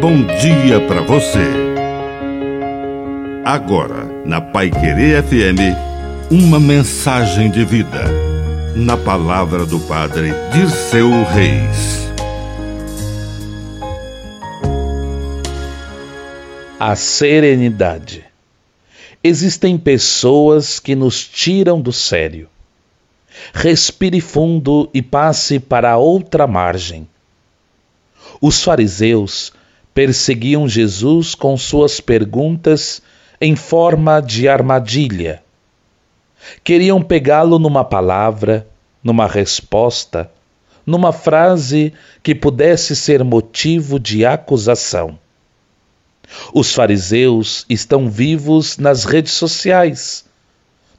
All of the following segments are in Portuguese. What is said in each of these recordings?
bom dia para você. Agora, na Pai Querer FM, uma mensagem de vida. Na palavra do Padre Dirceu Reis. A serenidade. Existem pessoas que nos tiram do sério. Respire fundo e passe para outra margem os fariseus perseguiam Jesus com suas perguntas em forma de armadilha. Queriam pegá-lo numa palavra, numa resposta, numa frase que pudesse ser motivo de acusação. Os fariseus estão vivos nas redes sociais,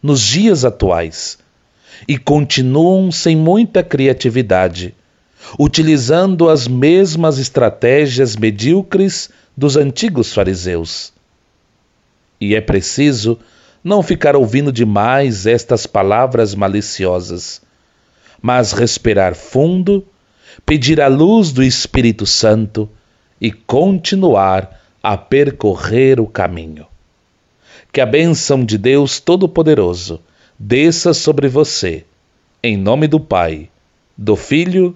nos dias atuais, e continuam sem muita criatividade utilizando as mesmas estratégias medíocres dos antigos fariseus. E é preciso não ficar ouvindo demais estas palavras maliciosas, mas respirar fundo, pedir a luz do Espírito Santo e continuar a percorrer o caminho. Que a bênção de Deus Todo-Poderoso desça sobre você, em nome do Pai, do Filho